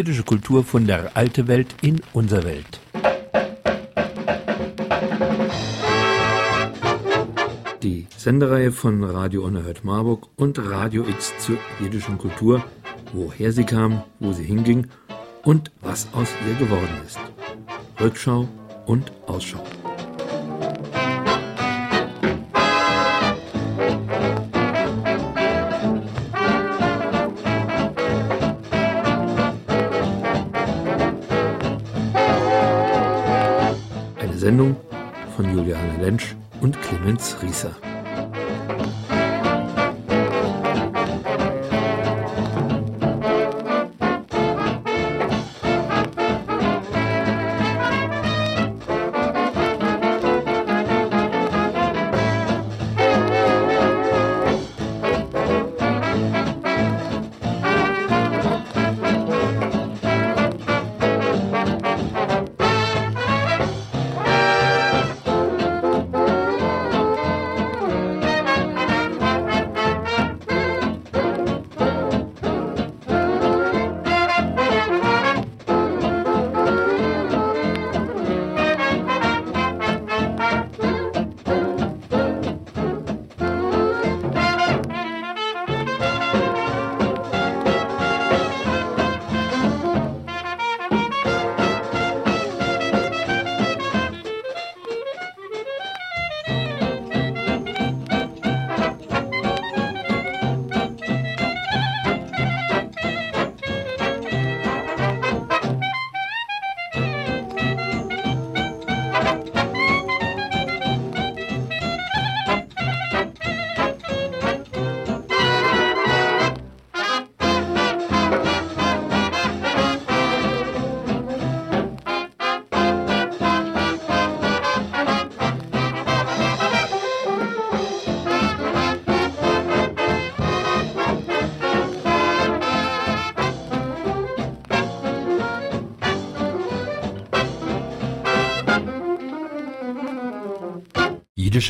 Jiddische Kultur von der alten Welt in unser Welt. Die Sendereihe von Radio Unerhört Marburg und Radio X zur jiddischen Kultur, woher sie kam, wo sie hinging und was aus ihr geworden ist. Rückschau und Ausschau. Lentsch und Clemens Rieser.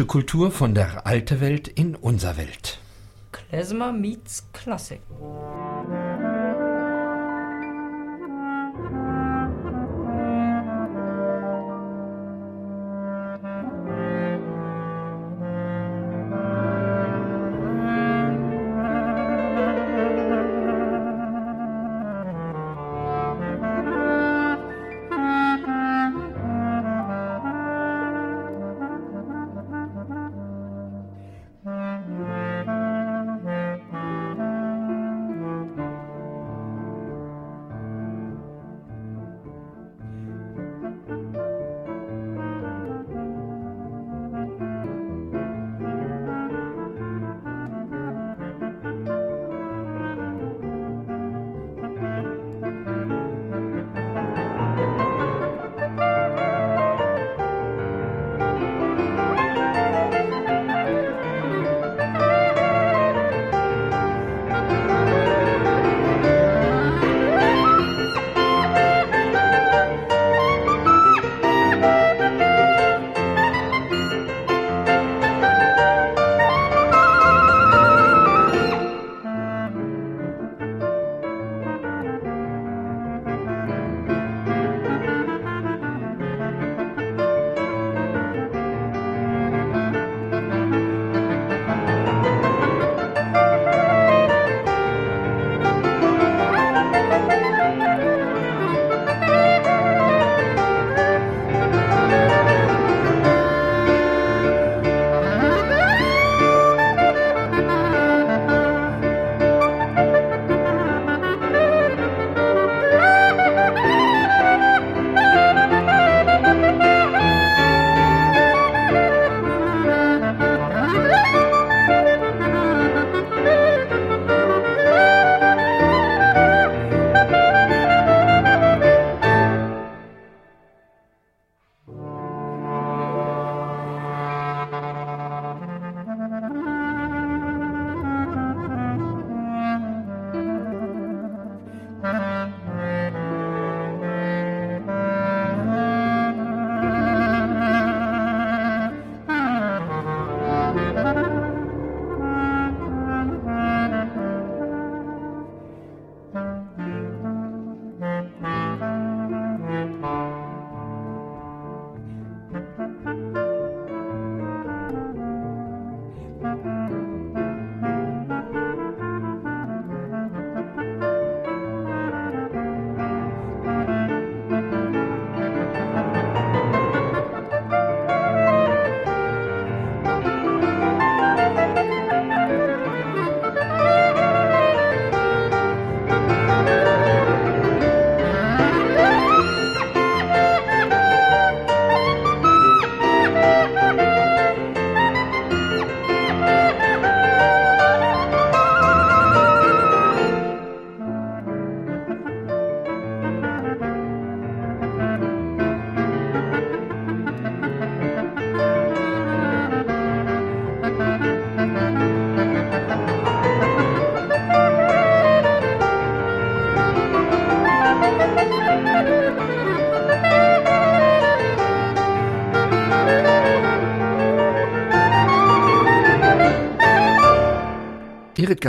Jiddische Kultur von der alten Welt in unser Welt. Klezmer meets Klassik.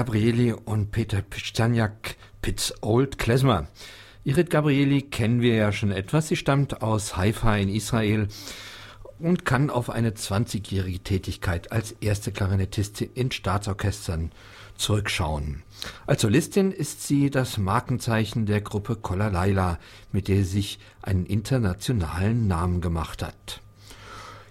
Gabrieli und Peter Piszczaniak, Pitz Old Klezmer. Irit Gabrieli kennen wir ja schon etwas. Sie stammt aus Haifa in Israel und kann auf eine 20-jährige Tätigkeit als erste Klarinettistin in Staatsorchestern zurückschauen. Als Solistin ist sie das Markenzeichen der Gruppe Kolla Laila, mit der sie sich einen internationalen Namen gemacht hat.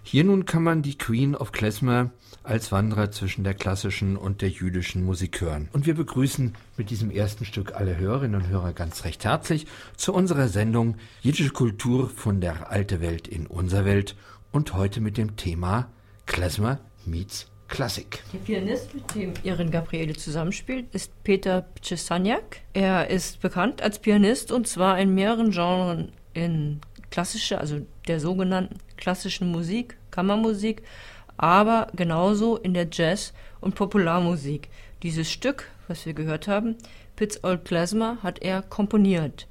Hier nun kann man die Queen of Klezmer als Wanderer zwischen der klassischen und der jüdischen Musik hören. Und wir begrüßen mit diesem ersten Stück alle Hörerinnen und Hörer ganz recht herzlich zu unserer Sendung Jüdische Kultur von der alte Welt in unser Welt und heute mit dem Thema Klezmer meets Klassik. Der Pianist, mit dem Irin Gabriele zusammenspielt, ist Peter Pczesaniak. Er ist bekannt als Pianist und zwar in mehreren Genres in klassischer, also der sogenannten klassischen Musik, Kammermusik, aber genauso in der Jazz- und Popularmusik. Dieses Stück, was wir gehört haben, Pitts Old Klezmer, hat er komponiert.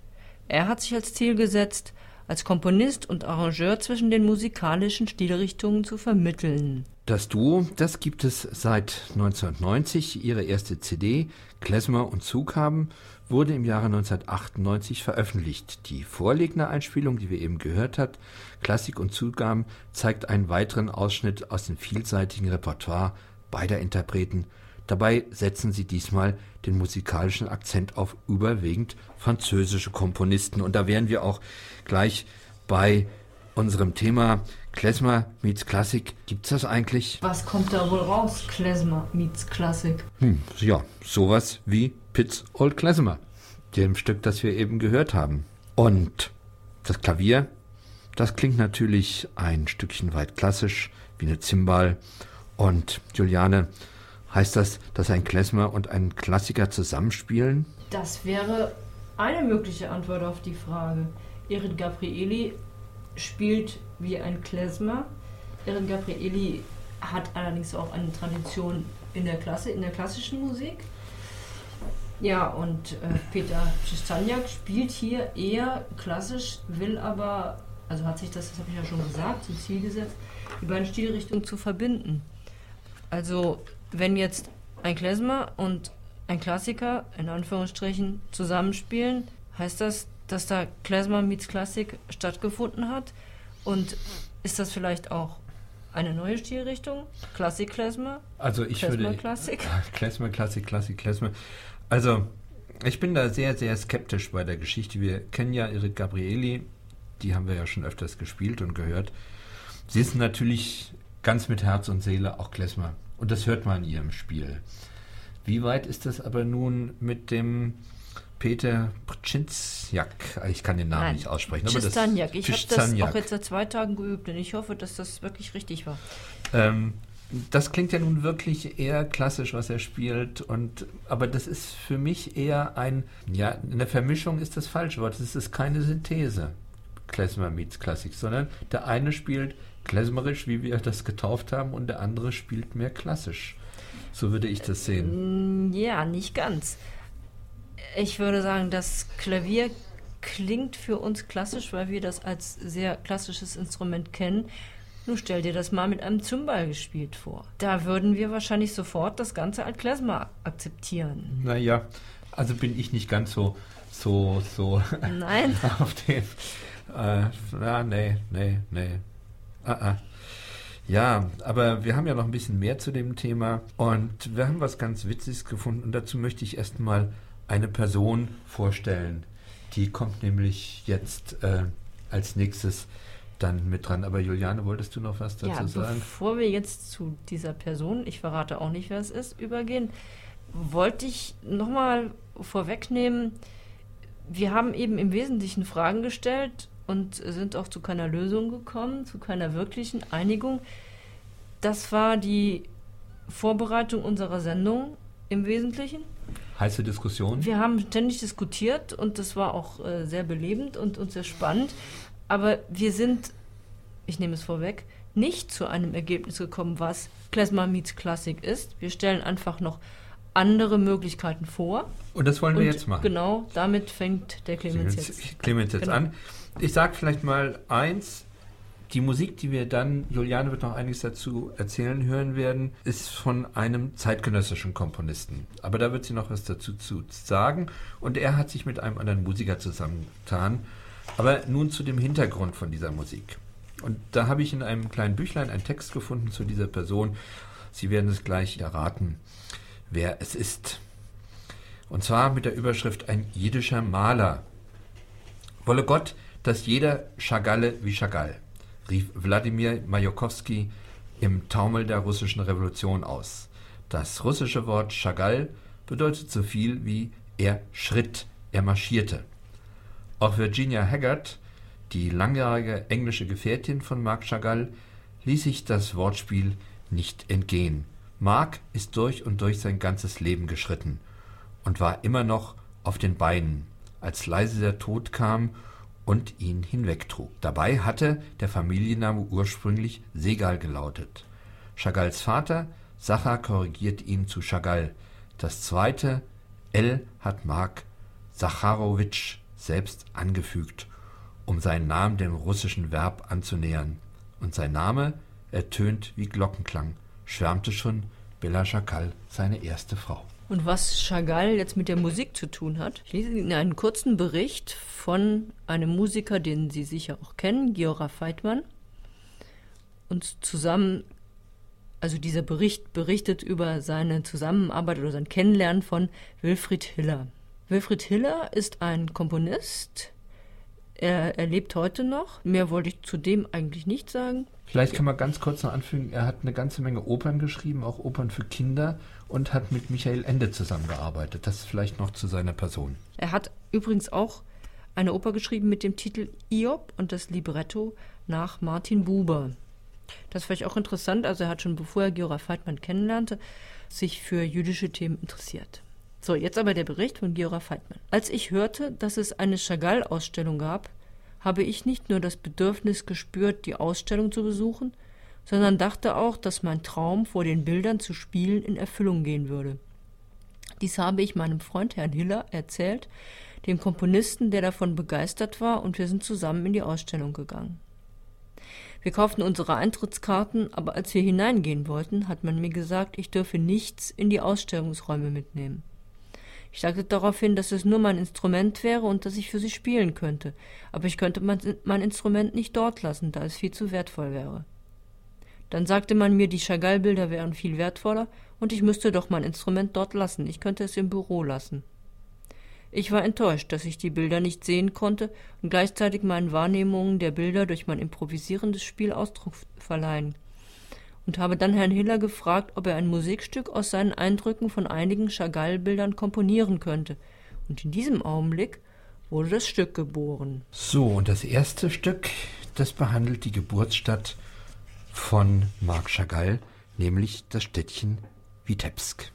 Er hat sich als Ziel gesetzt, als Komponist und Arrangeur zwischen den musikalischen Stilrichtungen zu vermitteln. Das Duo, das gibt es seit 1990. Ihre erste CD, Klezmer und Zug haben, wurde im Jahre 1998 veröffentlicht. Die Vorlegner-Einspielung, die wir eben gehört hat, Klassik und Zugaben, zeigt einen weiteren Ausschnitt aus dem vielseitigen Repertoire beider Interpreten. Dabei setzen sie diesmal den musikalischen Akzent auf überwiegend französische Komponisten. Und da wären wir auch gleich bei unserem Thema Klezmer meets Klassik. Gibt's das eigentlich? Was kommt da wohl raus? Klezmer meets Klassik. Hm, ja, sowas wie Pitts Old Klezmer, dem Stück, das wir eben gehört haben. Und das Klavier, das klingt natürlich ein Stückchen weit klassisch, wie eine Zimbal. Und Juliane, heißt das, dass ein Klezmer und ein Klassiker zusammenspielen? Das wäre eine mögliche Antwort auf die Frage. Irin Gabrieli spielt wie ein Klezmer. Erin Gabrieli hat allerdings auch eine Tradition in der Klasse, in der klassischen Musik. Ja, und äh, Peter Przystaniak spielt hier eher klassisch, will aber, also hat sich das, das habe ich ja schon gesagt, zum Ziel gesetzt, die beiden Stilrichtungen zu verbinden. Also, wenn jetzt ein Klezmer und ein Klassiker, in Anführungsstrichen, zusammenspielen, heißt das, dass da Klezmer meets Klassik stattgefunden hat? Und ist das vielleicht auch eine neue Stilrichtung? Klassik Klezmer? Also ich Klezmer würde Klassik? Klezmer Klassik Klassik Klezmer. Also ich bin da sehr sehr skeptisch bei der Geschichte. Wir kennen ja Erik Gabrieli, die haben wir ja schon öfters gespielt und gehört. Sie ist natürlich ganz mit Herz und Seele auch Klezmer und das hört man in ihrem Spiel. Wie weit ist das aber nun mit dem Peter Pczynjak, ich kann den Namen Nein, nicht aussprechen. Pczynjak. Ich habe das auch jetzt seit zwei Tagen geübt und ich hoffe, dass das wirklich richtig war. Ähm, das klingt ja nun wirklich eher klassisch, was er spielt. Und, aber das ist für mich eher ein, ja, eine Vermischung ist das falsche Wort. Es ist keine Synthese, Klezmer meets Klassik, sondern der eine spielt klezmerisch, wie wir das getauft haben, und der andere spielt mehr klassisch. So würde ich das sehen. Ja, nicht ganz. Ich würde sagen, das Klavier klingt für uns klassisch, weil wir das als sehr klassisches Instrument kennen. Nun stell dir das mal mit einem Zimbal gespielt vor. Da würden wir wahrscheinlich sofort das Ganze als Klezmer akzeptieren. Naja, also bin ich nicht ganz so, so, so Nein. auf dem. Äh, na, nee, nee, nee. Ah, ah. Ja, aber wir haben ja noch ein bisschen mehr zu dem Thema und wir haben was ganz Witziges gefunden und dazu möchte ich erstmal eine Person vorstellen. Die kommt nämlich jetzt äh, als nächstes dann mit dran. Aber Juliane, wolltest du noch was dazu ja, sagen? Bevor wir jetzt zu dieser Person, ich verrate auch nicht, wer es ist, übergehen, wollte ich nochmal vorwegnehmen, wir haben eben im Wesentlichen Fragen gestellt und sind auch zu keiner Lösung gekommen, zu keiner wirklichen Einigung. Das war die Vorbereitung unserer Sendung im Wesentlichen. Heiße Diskussion? Wir haben ständig diskutiert und das war auch äh, sehr belebend und, und sehr spannend. Aber wir sind, ich nehme es vorweg, nicht zu einem Ergebnis gekommen, was Klezmer meets Classic ist. Wir stellen einfach noch andere Möglichkeiten vor. Und das wollen wir Und jetzt machen. Genau, damit fängt der Clemens jetzt. Clemens jetzt Genau. an. Ich sage vielleicht mal eins, Die Musik, die wir dann, Juliane wird noch einiges dazu erzählen hören werden, ist von einem zeitgenössischen Komponisten. Aber da wird sie noch was dazu zu sagen. Und er hat sich mit einem anderen Musiker zusammengetan. Aber nun zu dem Hintergrund von dieser Musik. Und da habe ich in einem kleinen Büchlein einen Text gefunden zu dieser Person. Sie werden es gleich erraten, wer es ist. Und zwar mit der Überschrift Ein jiddischer Maler. Wolle Gott, dass jeder Chagalle wie Chagall rief Wladimir Majokowski im Taumel der russischen Revolution aus. Das russische Wort Chagall bedeutet so viel wie er schritt, er marschierte. Auch Virginia Haggard, die langjährige englische Gefährtin von Marc Chagall, ließ sich das Wortspiel nicht entgehen. Marc ist durch und durch sein ganzes Leben geschritten und war immer noch auf den Beinen, als leise der Tod kam und ihn hinwegtrug. Dabei hatte der Familienname ursprünglich Segal gelautet. Chagalls Vater Sacha korrigiert ihn zu Chagall. Das zweite L hat Mark Sacharowitsch selbst angefügt, um seinen Namen dem russischen Verb anzunähern. Und sein Name ertönt wie Glockenklang, schwärmte schon Bella Chagall, seine erste Frau. Und was Chagall jetzt mit der Musik zu tun hat, ich lese Ihnen einen kurzen Bericht von einem Musiker, den Sie sicher auch kennen, Giora Feitmann. Und zusammen, also dieser Bericht berichtet über seine Zusammenarbeit oder sein Kennenlernen von Wilfried Hiller. Wilfried Hiller ist ein Komponist, er, er lebt heute noch. Mehr wollte ich zu dem eigentlich nicht sagen. Vielleicht kann man ganz kurz noch anfügen, er hat eine ganze Menge Opern geschrieben, auch Opern für Kinder und hat mit Michael Ende zusammengearbeitet. Das vielleicht noch zu seiner Person. Er hat übrigens auch eine Oper geschrieben mit dem Titel Iob und das Libretto nach Martin Buber. Das ist vielleicht auch interessant, also er hat schon bevor er Georg Feitmann kennenlernte, sich für jüdische Themen interessiert. So, jetzt aber der Bericht von Georg Feitmann. Als ich hörte, dass es eine Chagall-Ausstellung gab, habe ich nicht nur das Bedürfnis gespürt, die Ausstellung zu besuchen, sondern dachte auch, dass mein Traum, vor den Bildern zu spielen, in Erfüllung gehen würde. Dies habe ich meinem Freund Herrn Hiller erzählt, dem Komponisten, der davon begeistert war, und wir sind zusammen in die Ausstellung gegangen. Wir kauften unsere Eintrittskarten, aber als wir hineingehen wollten, hat man mir gesagt, ich dürfe nichts in die Ausstellungsräume mitnehmen. Ich sagte darauf hin, dass es nur mein Instrument wäre und dass ich für sie spielen könnte, aber ich könnte mein, mein Instrument nicht dort lassen, da es viel zu wertvoll wäre. Dann sagte man mir, die Chagall-Bilder wären viel wertvoller und ich müsste doch mein Instrument dort lassen, ich könnte es im Büro lassen. Ich war enttäuscht, dass ich die Bilder nicht sehen konnte und gleichzeitig meinen Wahrnehmungen der Bilder durch mein improvisierendes Spiel Ausdruck verleihen und habe dann Herrn Hiller gefragt, ob er ein Musikstück aus seinen Eindrücken von einigen Chagall-Bildern komponieren könnte. Und in diesem Augenblick wurde das Stück geboren. So, und das erste Stück, das behandelt die Geburtsstadt von Marc Chagall, nämlich das Städtchen Vitebsk.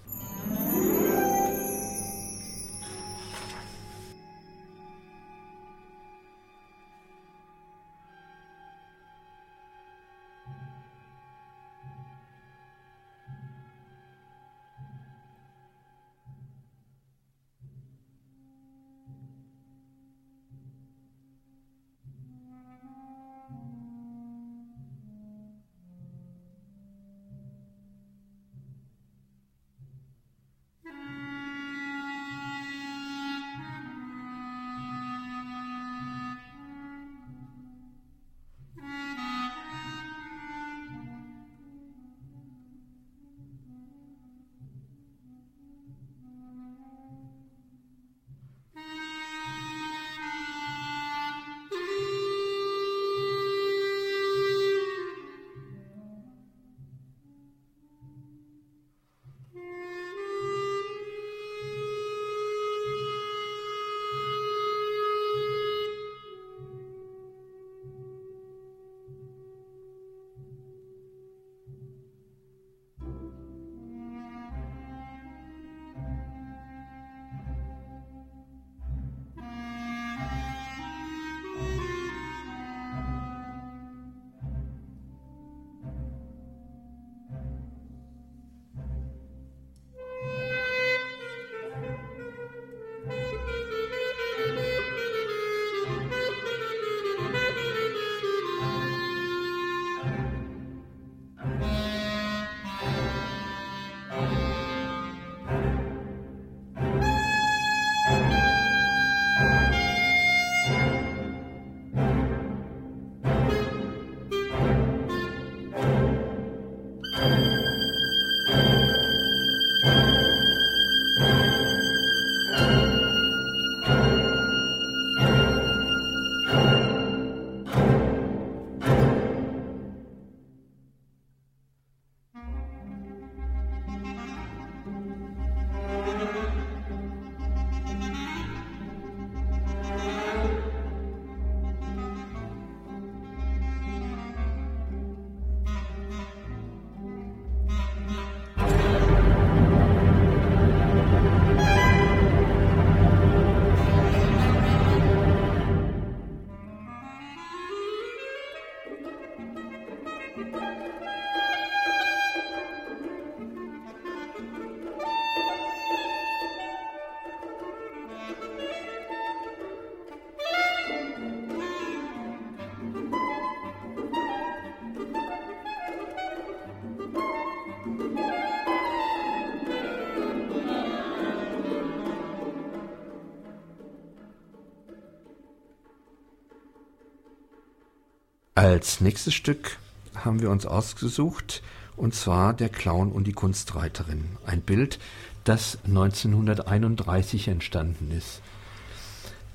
Als nächstes Stück haben wir uns ausgesucht, und zwar Der Clown und die Kunstreiterin. Ein Bild, das 1931 entstanden ist.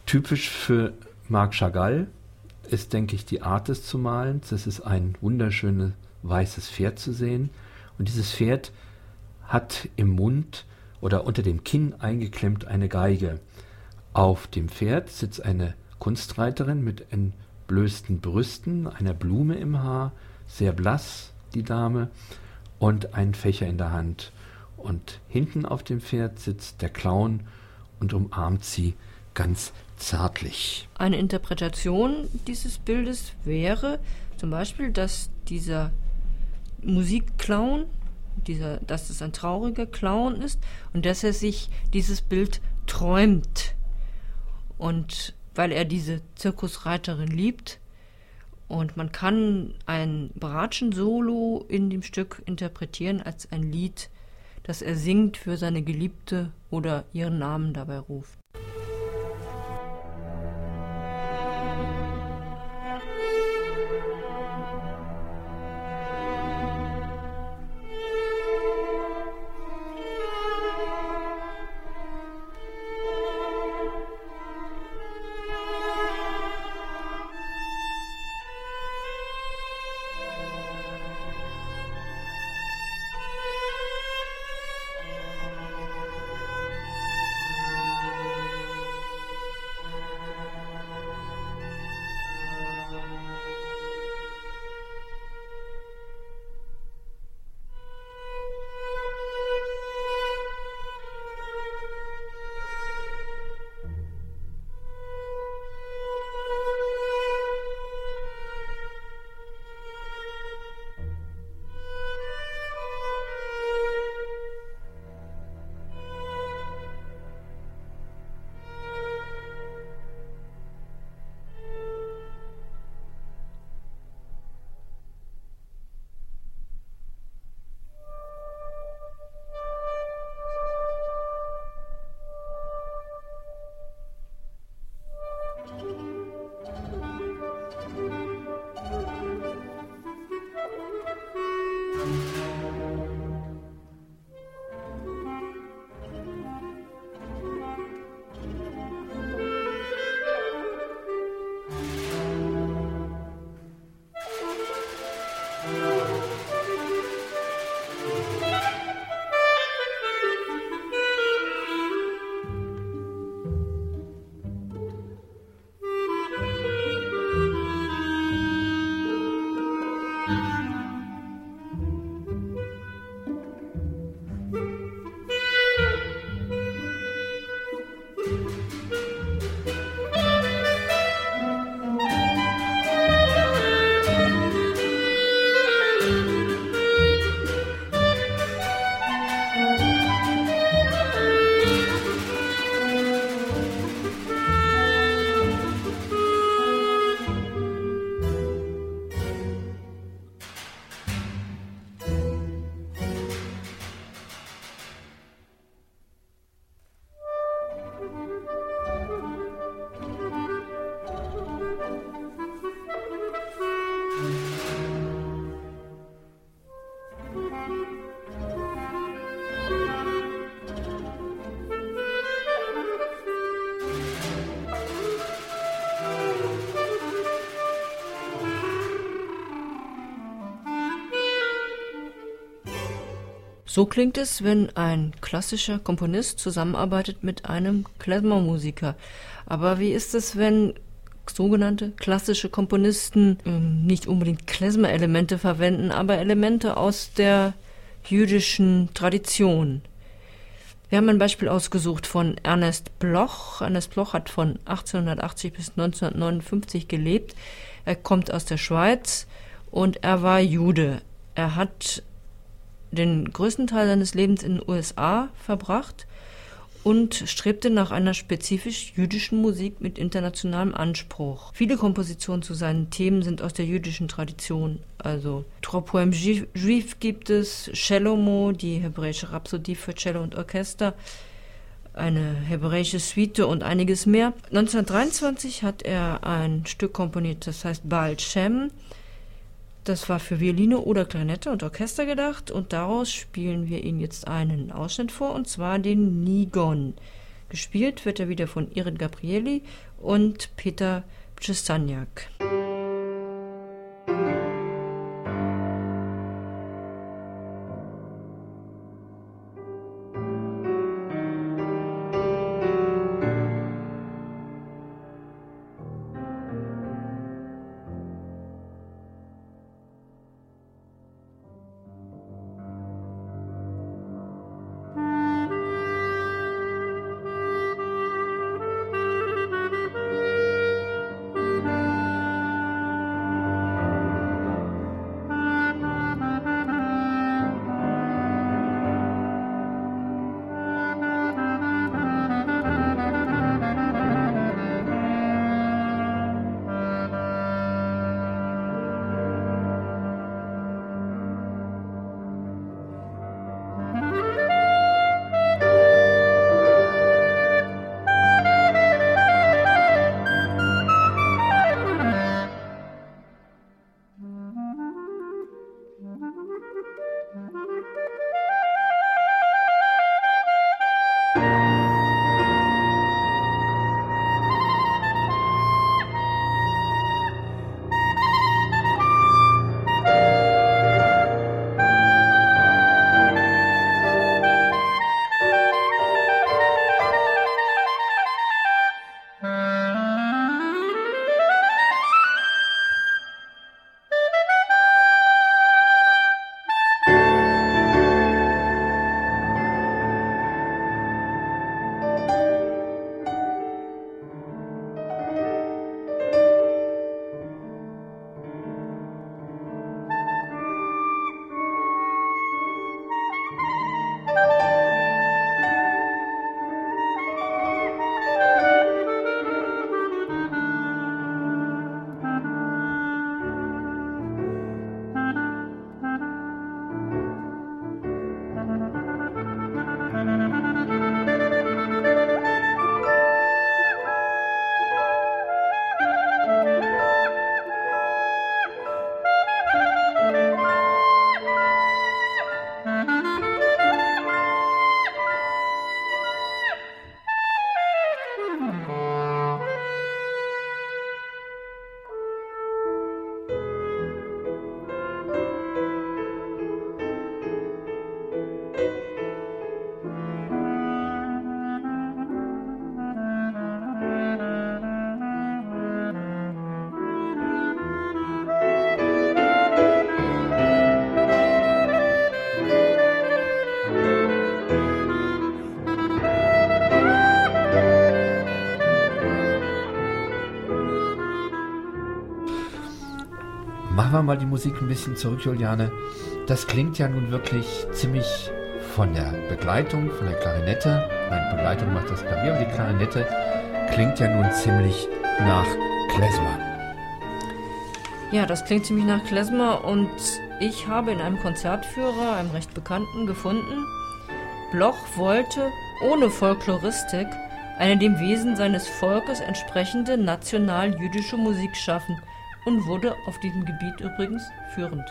Typisch für Marc Chagall ist, denke ich, die Art des zu Malens. Es ist ein wunderschönes weißes Pferd zu sehen. Und dieses Pferd hat im Mund oder unter dem Kinn eingeklemmt eine Geige. Auf dem Pferd sitzt eine Kunstreiterin mit entblößten Brüsten, einer Blume im Haar, sehr blass, die Dame, und einen Fächer in der Hand. Und hinten auf dem Pferd sitzt der Clown und umarmt sie ganz zärtlich. Eine Interpretation dieses Bildes wäre zum Beispiel, dass dieser Musikclown, dieser, dass es ein trauriger Clown ist und dass er sich dieses Bild träumt. Und weil er diese Zirkusreiterin liebt. Und man kann ein Bratschen-Solo in dem Stück interpretieren als ein Lied, das er singt für seine Geliebte oder ihren Namen dabei ruft. So klingt es, wenn ein klassischer Komponist zusammenarbeitet mit einem Klezmermusiker. Aber wie ist es, wenn sogenannte klassische Komponisten ähm, nicht unbedingt Klezmer-Elemente verwenden, aber Elemente aus der jüdischen Tradition? Wir haben ein Beispiel ausgesucht von Ernest Bloch. Ernest Bloch hat von 1880 bis 1959 gelebt. Er kommt aus der Schweiz und er war Jude. Er hat den größten Teil seines Lebens in den USA verbracht und strebte nach einer spezifisch jüdischen Musik mit internationalem Anspruch. Viele Kompositionen zu seinen Themen sind aus der jüdischen Tradition. Also Trois Poèmes Juifs gibt es, Shelomo, die hebräische Rhapsodie für Cello und Orchester, eine hebräische Suite und einiges mehr. 1923 hat er ein Stück komponiert, das heißt Baal Shem. Das war für Violine oder Klarinette und Orchester gedacht und daraus spielen wir Ihnen jetzt einen Ausschnitt vor und zwar den Nigon. Gespielt wird er wieder von Irin Gabrieli und Peter Przestaniak. Mal die Musik ein bisschen zurück, Juliane. Das klingt ja nun wirklich ziemlich von der Begleitung, von der Klarinette. Nein, Begleitung macht das Klavier, aber die Klarinette klingt ja nun ziemlich nach Klezmer. Ja, das klingt ziemlich nach Klezmer und ich habe in einem Konzertführer, einem recht bekannten, gefunden, Bloch wollte ohne Folkloristik eine dem Wesen seines Volkes entsprechende national-jüdische Musik schaffen – und wurde auf diesem Gebiet übrigens führend.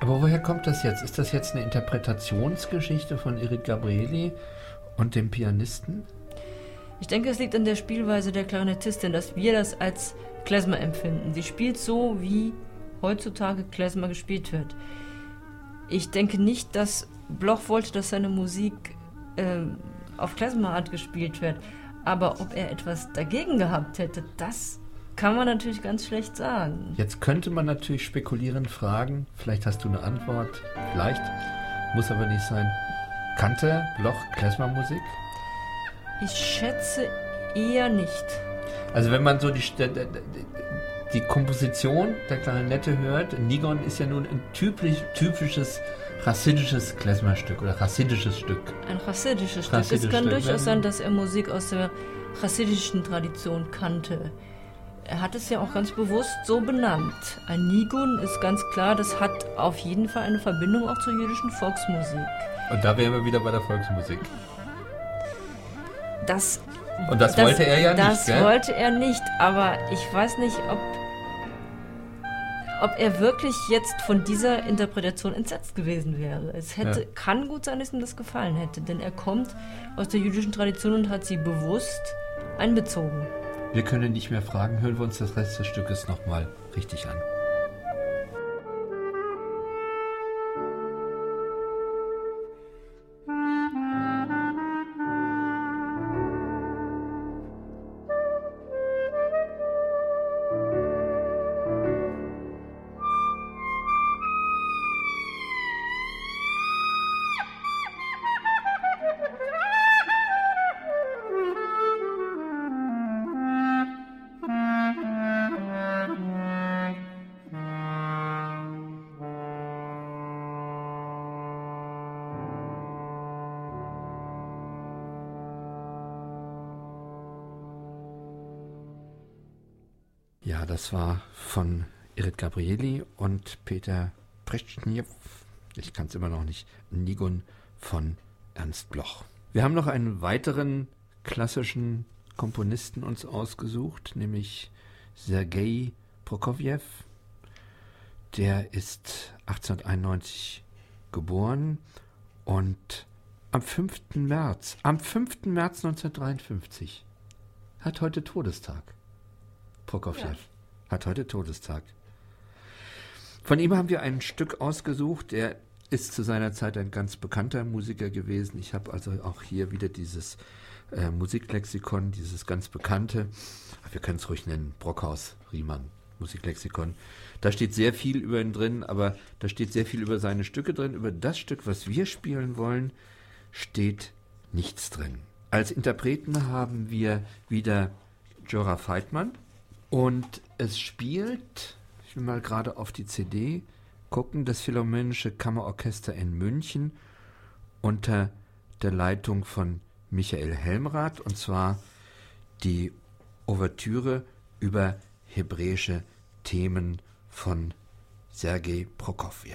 Aber woher kommt das jetzt? Ist das jetzt eine Interpretationsgeschichte von Erik Gabrieli und dem Pianisten? Ich denke, es liegt an der Spielweise der Klarinettistin, dass wir das als Klezmer empfinden. Sie spielt so, wie heutzutage Klezmer gespielt wird. Ich denke nicht, dass Bloch wollte, dass seine Musik äh, auf Klezmerart gespielt wird. Aber ob er etwas dagegen gehabt hätte, das kann man natürlich ganz schlecht sagen. Jetzt könnte man natürlich spekulierend fragen, vielleicht hast du eine Antwort, vielleicht, muss aber nicht sein. Kannte Bloch Klezmer-Musik? Ich schätze eher nicht. Also wenn man so die, die Komposition der Klarinette hört, Nigon ist ja nun ein typisch, typisches chassidisches Klezmerstück oder chassidisches Stück. Ein chassidisches Stück. es kann Stück, durchaus sein, dass er Musik aus der chassidischen Tradition kannte. Er hat es ja auch ganz bewusst so benannt. Ein Nigun ist ganz klar, das hat auf jeden Fall eine Verbindung auch zur jüdischen Volksmusik. Und da wären wir wieder bei der Volksmusik. Das, Und das, das wollte er ja nicht. Das wollte er nicht, aber ich weiß nicht, ob ob er wirklich jetzt von dieser Interpretation entsetzt gewesen wäre. Es hätte, ja. kann gut sein, dass ihm das gefallen hätte, denn er kommt aus der jüdischen Tradition und hat sie bewusst einbezogen. Wir können nicht mehr fragen, hören wir uns das Rest des Stückes nochmal richtig an. Das war von Irit Gabrieli und Peter Prechtschniew, ich kann es immer noch nicht, Nigun von Ernst Bloch. Wir haben noch einen weiteren klassischen Komponisten uns ausgesucht, nämlich Sergei Prokofjew. Der ist 1891 geboren und am 5. März, am 5. März 1953 hat heute Todestag. Prokofjew. Ja. Hat heute Todestag. Von ihm haben wir ein Stück ausgesucht. Er ist zu seiner Zeit ein ganz bekannter Musiker gewesen. Ich habe also auch hier wieder dieses äh, Musiklexikon, dieses ganz bekannte, wir können es ruhig nennen, Brockhaus Riemann Musiklexikon. Da steht sehr viel über ihn drin, aber da steht sehr viel über seine Stücke drin. Über das Stück, was wir spielen wollen, steht nichts drin. Als Interpreten haben wir wieder Jora Feitmann, und es spielt, ich will mal gerade auf die CD gucken, das Philharmonische Kammerorchester in München unter der Leitung von Michael Helmrath und zwar die Ouvertüre über hebräische Themen von Sergei Prokofjew.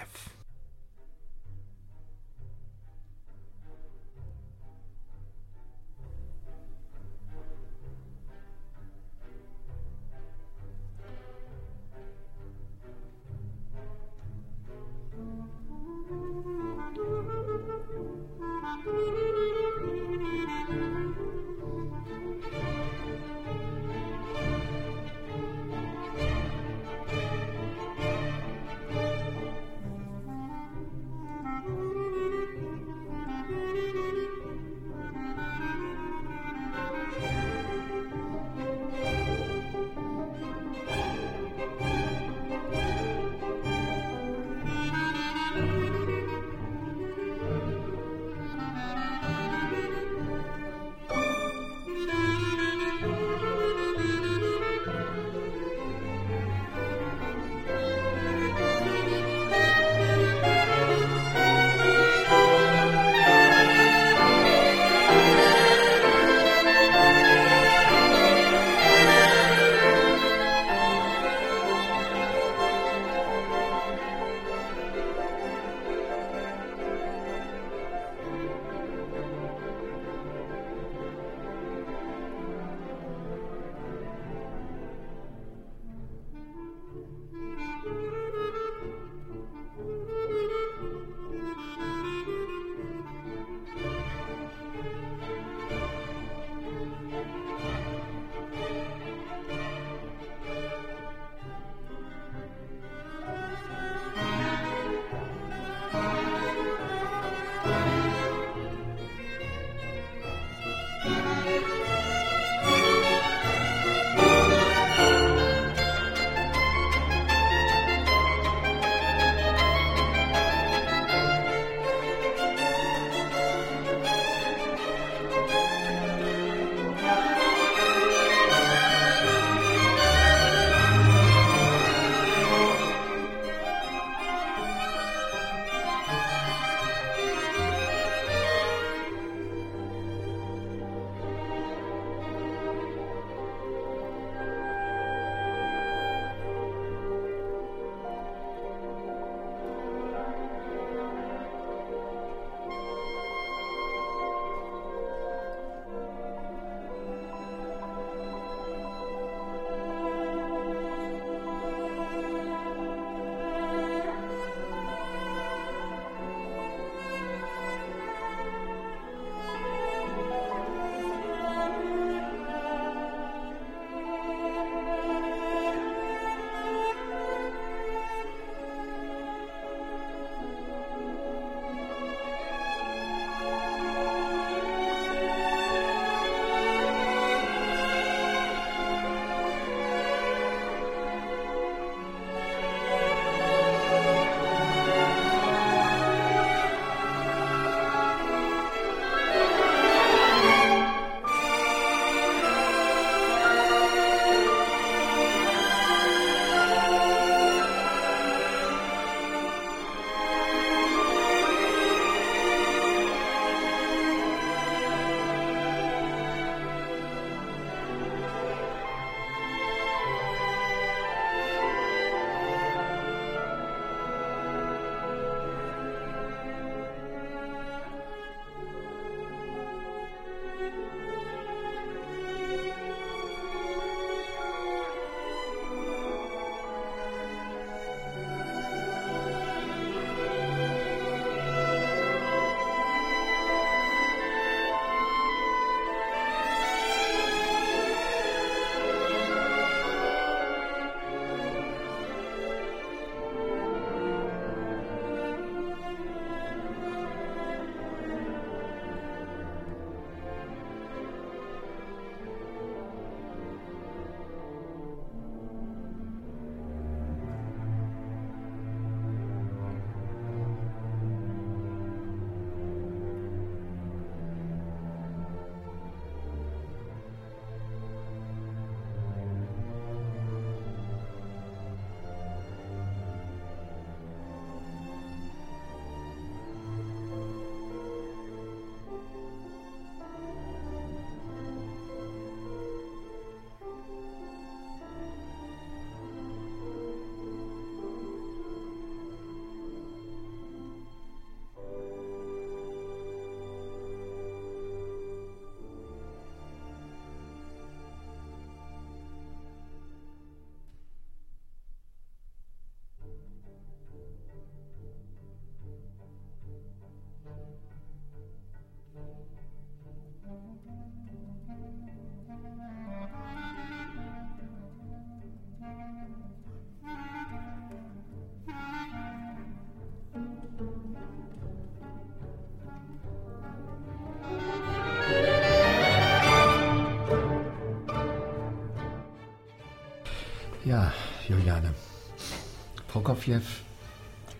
Prokofjew,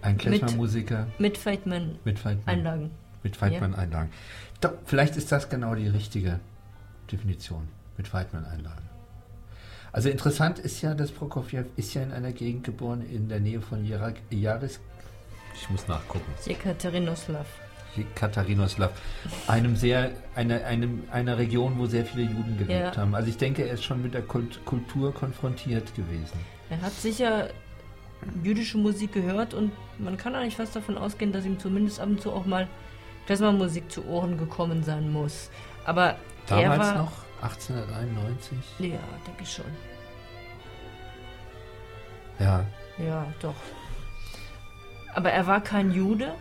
ein Klezmer-Musiker. Mit Feitmann. Mit Feitmann. Einlagen. Mit Feitmann-Einlagen. Doch, vielleicht ist das genau die richtige Definition. Mit Feitmann-Einlagen. Also interessant ist ja, dass Prokofjew ist ja in einer Gegend geboren in der Nähe von Jaris. Ich muss nachgucken. Jekaterinoslav. Jekaterinoslav. Einem sehr, einer, einem, einer Region, wo sehr viele Juden gelebt Ja. haben. Also ich denke, er ist schon mit der Kult Kultur konfrontiert gewesen. Er hat sicher jüdische Musik gehört und man kann eigentlich fast davon ausgehen, dass ihm zumindest ab und zu auch mal Klezmer-Musik zu Ohren gekommen sein muss. Aber er Damals war, noch, 1891. Ja, denke ich schon. Ja, Ja, doch. Aber er war kein Jude.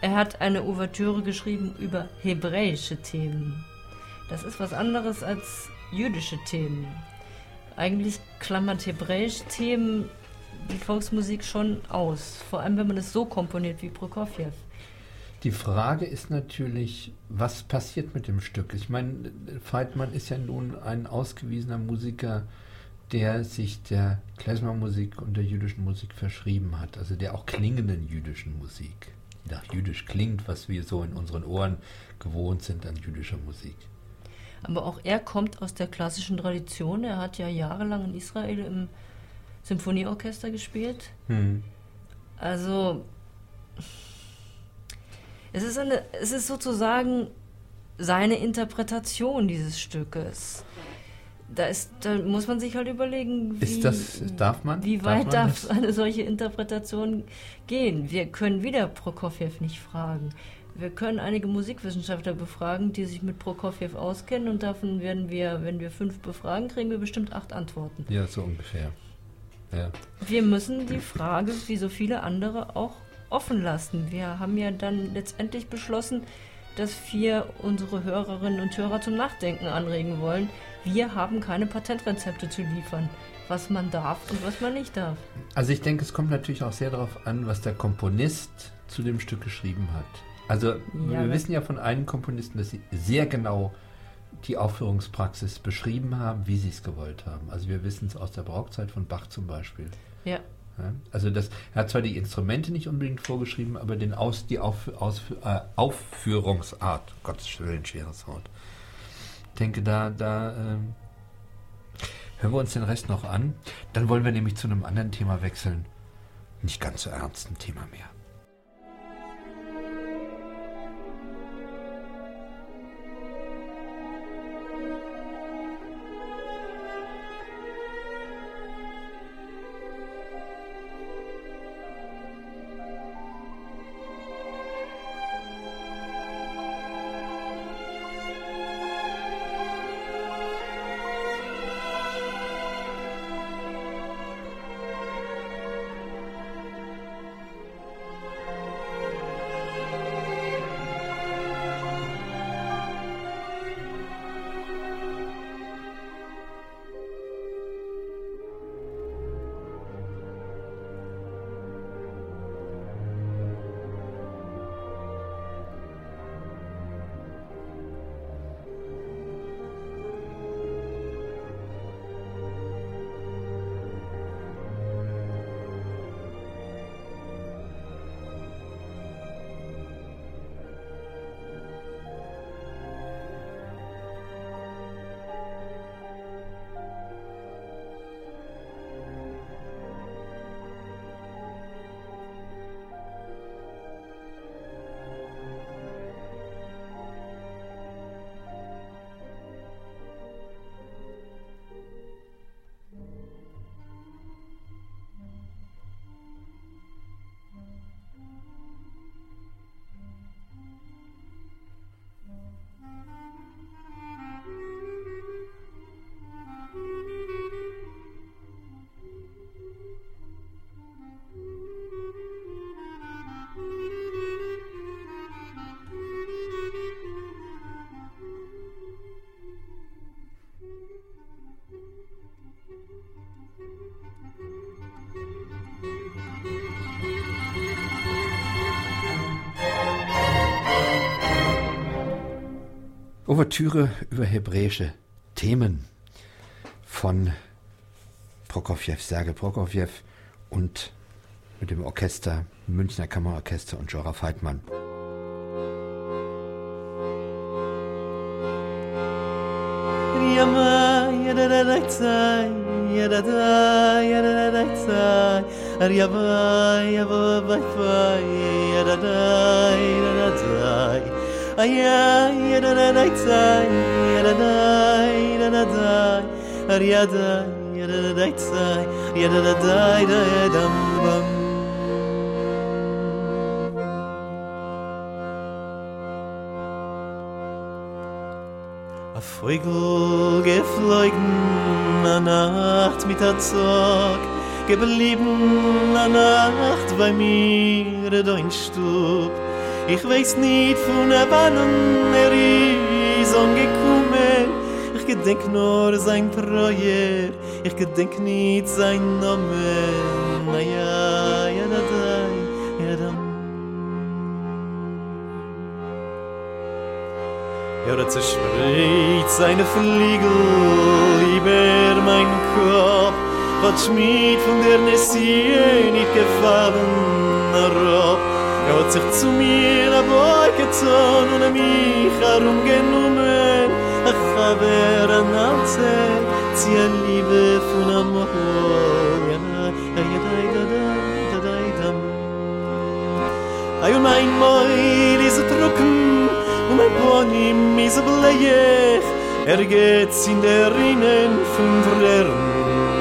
Er hat eine Ouvertüre geschrieben über hebräische Themen. Das ist was anderes als jüdische Themen. Eigentlich klammert hebräische Themen die Volksmusik schon aus. Vor allem, wenn man es so komponiert wie Prokofjew. Die Frage ist natürlich, was passiert mit dem Stück? Ich meine, Feitmann ist ja nun ein ausgewiesener Musiker, der sich der Klezmer-Musik und der jüdischen Musik verschrieben hat, also der auch klingenden jüdischen Musik, die nach jüdisch klingt, was wir so in unseren Ohren gewohnt sind an jüdischer Musik. Aber auch er kommt aus der klassischen Tradition. Er hat ja jahrelang in Israel im Symphonieorchester gespielt. Hm. Also, es ist, eine, es ist sozusagen seine Interpretation dieses Stückes. Da, ist, da muss man sich halt überlegen, wie, Ist das, darf man? wie weit darf das? eine solche Interpretation gehen. Wir können wieder Prokofjew nicht fragen. Wir können einige Musikwissenschaftler befragen, die sich mit Prokofjew auskennen und davon werden wir, wenn wir fünf befragen, kriegen wir bestimmt acht Antworten. Ja, so ungefähr. Ja. Wir müssen die Frage, wie so viele andere, auch offen lassen. Wir haben ja dann letztendlich beschlossen, dass wir unsere Hörerinnen und Hörer zum Nachdenken anregen wollen. Wir haben keine Patentrezepte zu liefern, was man darf und was man nicht darf. Also ich denke, es kommt natürlich auch sehr darauf an, was der Komponist zu dem Stück geschrieben hat. Also wir aber- wissen ja von einigen Komponisten, dass sie sehr genau die Aufführungspraxis beschrieben haben, wie sie es gewollt haben. Also wir wissen es aus der Barockzeit von Bach zum Beispiel. Ja, Ja, also das, er hat zwar die Instrumente nicht unbedingt vorgeschrieben, aber den Aus, die Auf, Aus, äh, Aufführungsart, Gottes Willen, schweres Wort. Ich denke, da, da ähm, hören wir uns den Rest noch an. Dann wollen wir nämlich zu einem anderen Thema wechseln. Nicht ganz so ernsten Thema mehr. Ouvertüre über hebräische Themen von Prokofjew, Sergei Prokofjew und mit dem Orchester, Münchner Kammerorchester und Jora Feitmann. ay da da da tsay da da da da ar ya da geflogen na nacht mit der zog geblieben na nacht bei mir da in stub ich weiß nicht von der Bahn er ist angekommen. Ich gedenk nur sein Treuer ich gedenk nicht sein Namen naja, ja, da, da, ja, da. Er hat zerschreit seine Fliegel über mein Kopf. Hat schmied von der Nessie nicht gefallen herab Er hat sich zu mir aboi gezogen und an mich herumgenommen. Ach, aber er Alze, zieh ein Liebe von am Ohr. Ja, ja, ja. Ay, und mein Meul ist er trocken und mein Bonim ist er bleiech. Er geht's in der Rinnen von der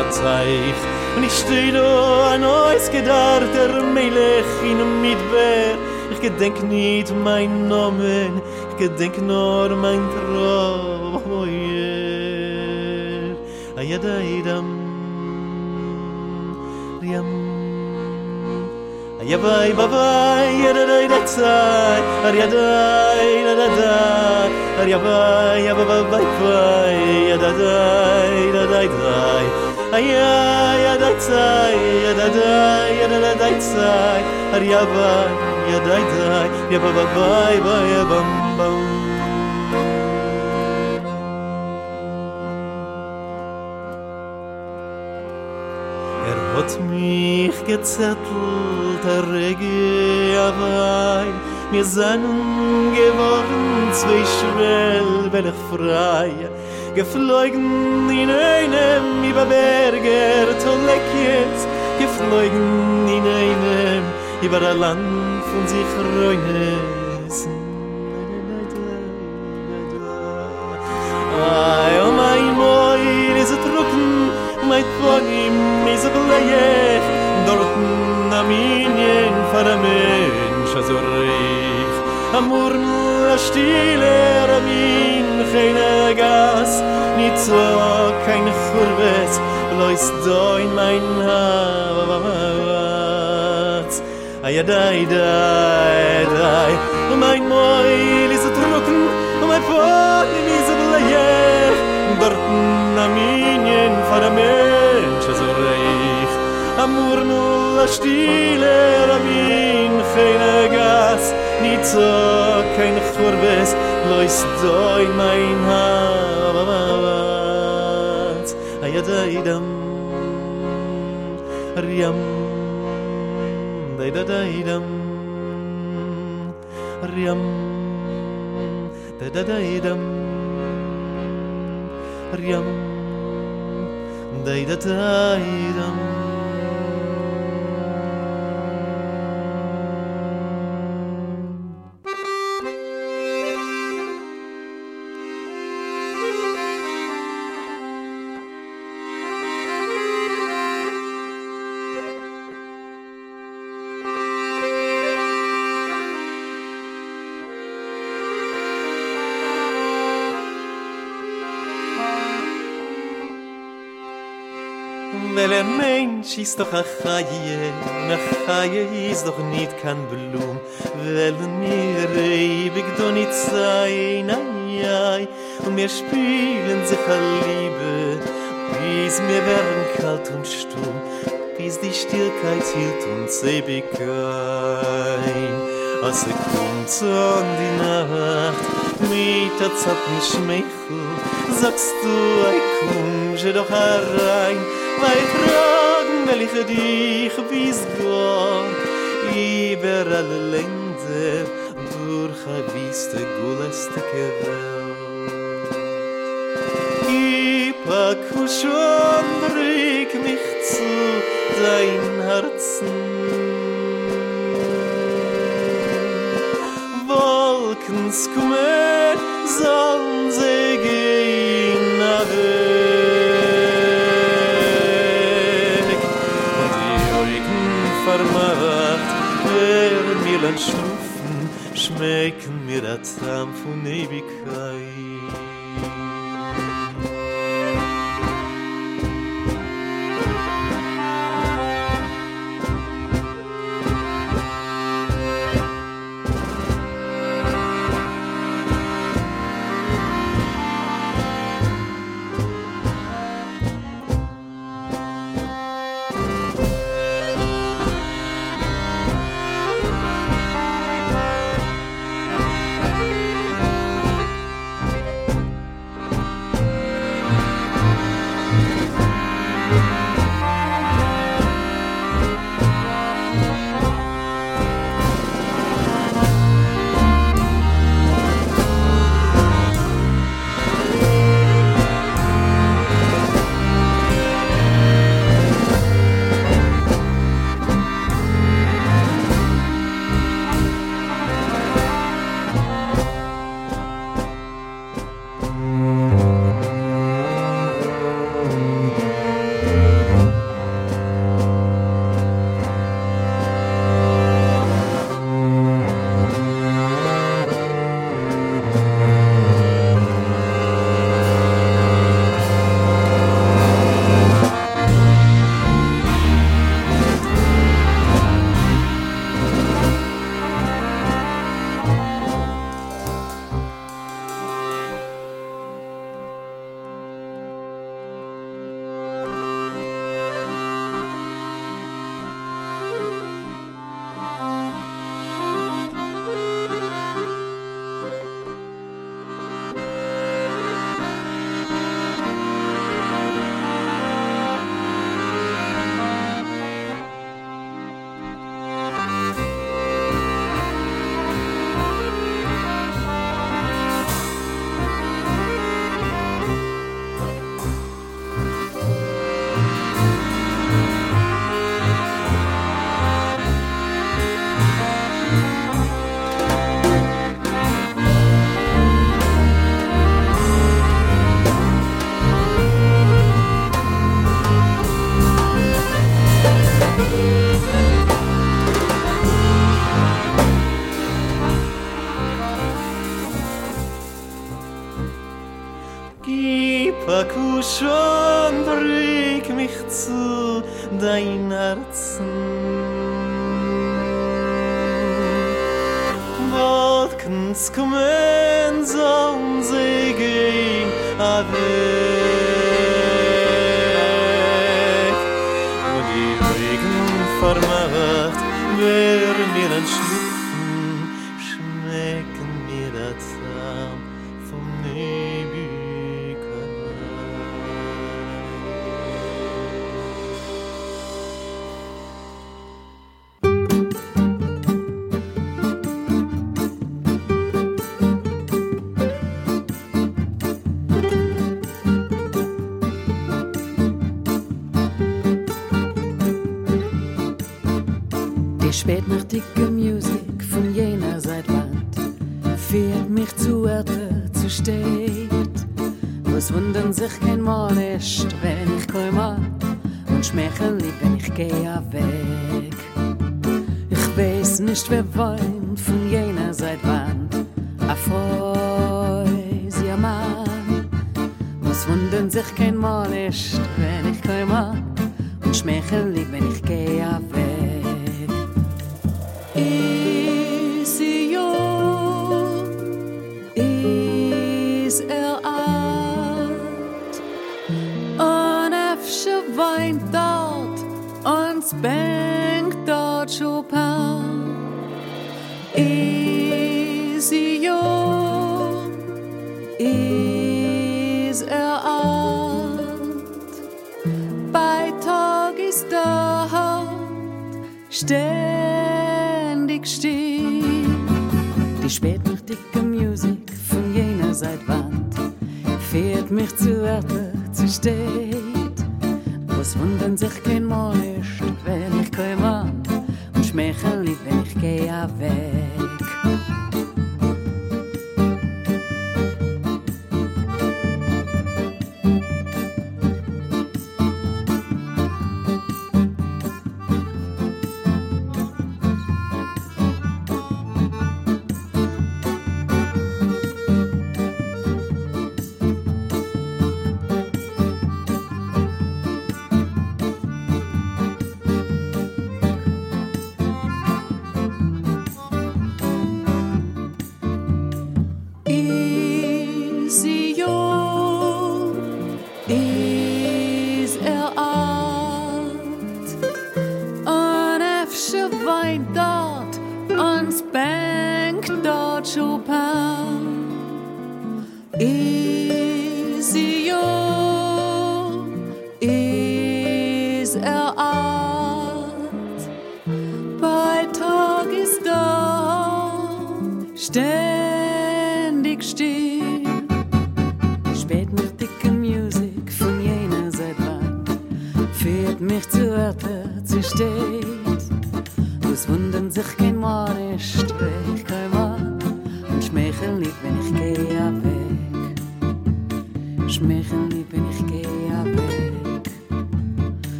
a Zeich. Und ich steh do an ois gedar der Melech in Midbar Ich gedenk nit mein Nomen Ich gedenk nor mein Traum Ayadaydam Riam. Ya bay bay bay ya da da da ta ar ya da da da. Da da da da da da. ya ya dai tsai ya da da ya da dai tsai ar ya ba ya dai dai ya ba ba bai ba ya bam bam Er hat mich gezettelt, er rege awei, mir seinen geworden, zwei Schwell, frei, Geflogen in einem über Berge, Tollekjes, geflogen in einem über ein Land von sich Reunes. Ay, oh mein Moir, is it trocken, mein Ponym is a bleich, dort na minien far a mensch so reich. A stille a min keine gas, nit so kein Churbes, lois do in mein Havat. Ay, dai, dai, dai, mein Moil is a trocken, oh mein Ponym is a bleich, dort na minien far a mensch so reich. Amur nu a stille a min keine gas, nit so kein Churbes, לא יסדוי מיין המבט הידי דם רים די די די דם רים די די די דם רים די די די דם ein Mensch ist doch a Chaie, a Chaie ist doch nicht kein Blum, weil mir ewig do nicht sein, ai, ai, und wir spielen sich a Liebe, bis wir werden kalt und stumm, bis die Stillkeit hielt uns ewig ein. Als er kommt an die Nacht, mit der zarten Schmeichel, sagst du, ei, komm, je doch herein, weil tragen will ich dich bis Gott über alle Länder durch ein wüste gulastige Welt Ipa kushon bring mich zu dein Herzen. Wolkens kommen sollen sie ermat wer milen stufen schmecken mir der zamp von ewigkeit. pakush und bring mich zu dein Herzen. Wolken kommen, so und sie gehen, aber ständig still. Die spätnächtige Musik von jener Seitwand fährt mich zu Wörter zu steht. Was wundern sich kein Mal ist, wenn ich komme und schmechen lieb, wenn ich gehe weg.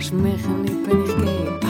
Geschert, was er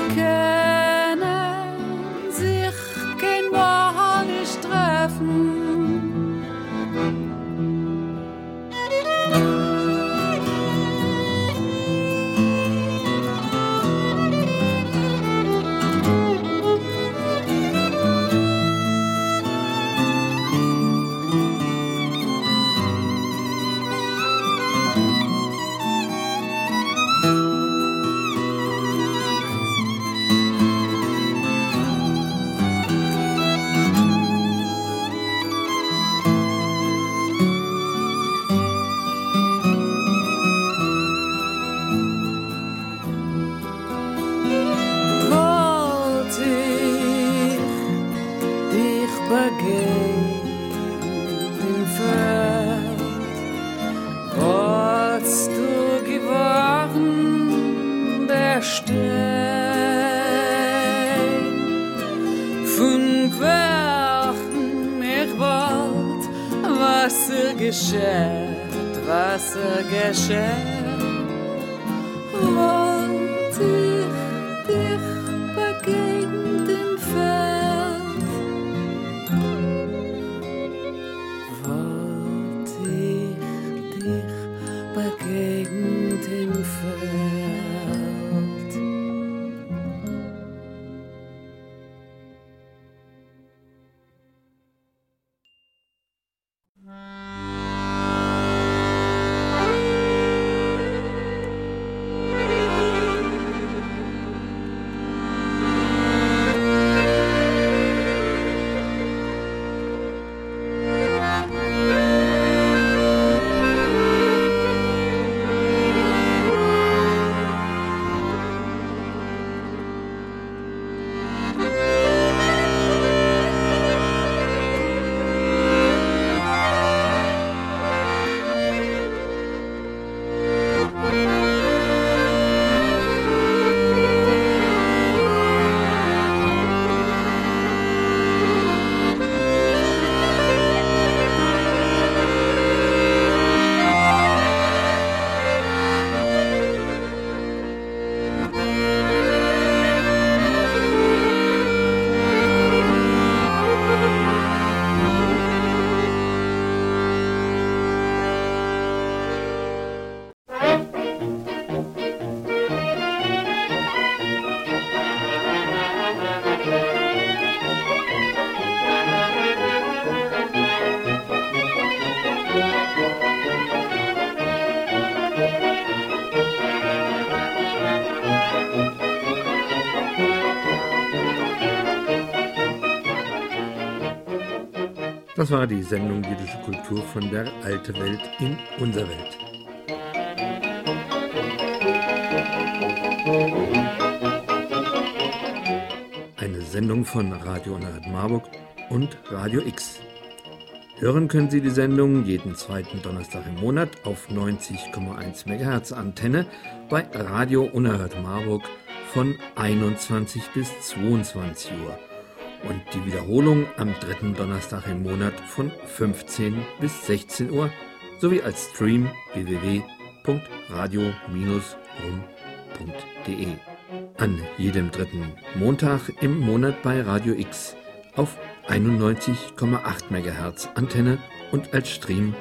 this. Das war die Sendung Jüdische Kultur von der Alte Welt in unser Welt. Eine Sendung von Radio Unerhört Marburg und Radio X. Hören können Sie die Sendung jeden zweiten Donnerstag im Monat auf 90,1 MHz Antenne bei Radio Unerhört Marburg von 21 bis 22 Uhr und die Wiederholung am dritten Donnerstag im Monat von 15 bis 16 Uhr sowie als Stream www.radio-rum.de. An jedem dritten Montag im Monat bei Radio X auf 91,8 MHz Antenne und als Stream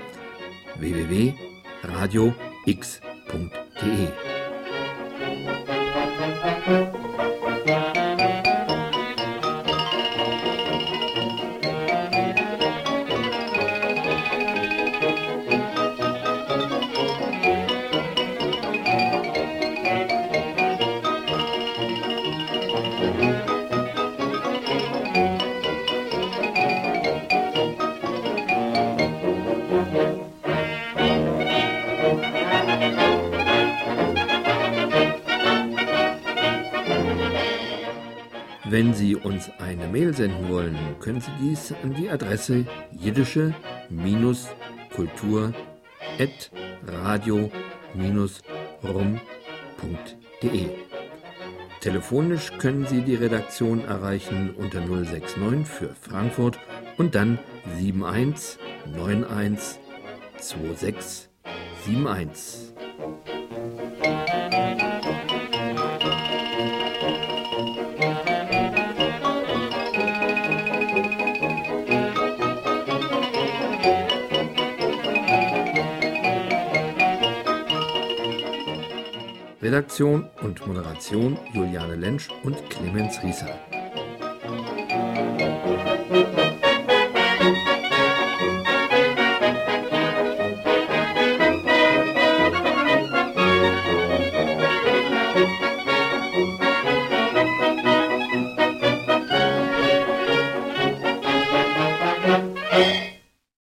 www.radiox.de. eine Mail senden wollen, können Sie dies an die Adresse jiddische-kultur-radio-rum.de. Telefonisch können Sie die Redaktion erreichen unter 069 für Frankfurt und dann 71 91 26 71. Redaktion und Moderation Juliane Lentsch und Clemens Rieser.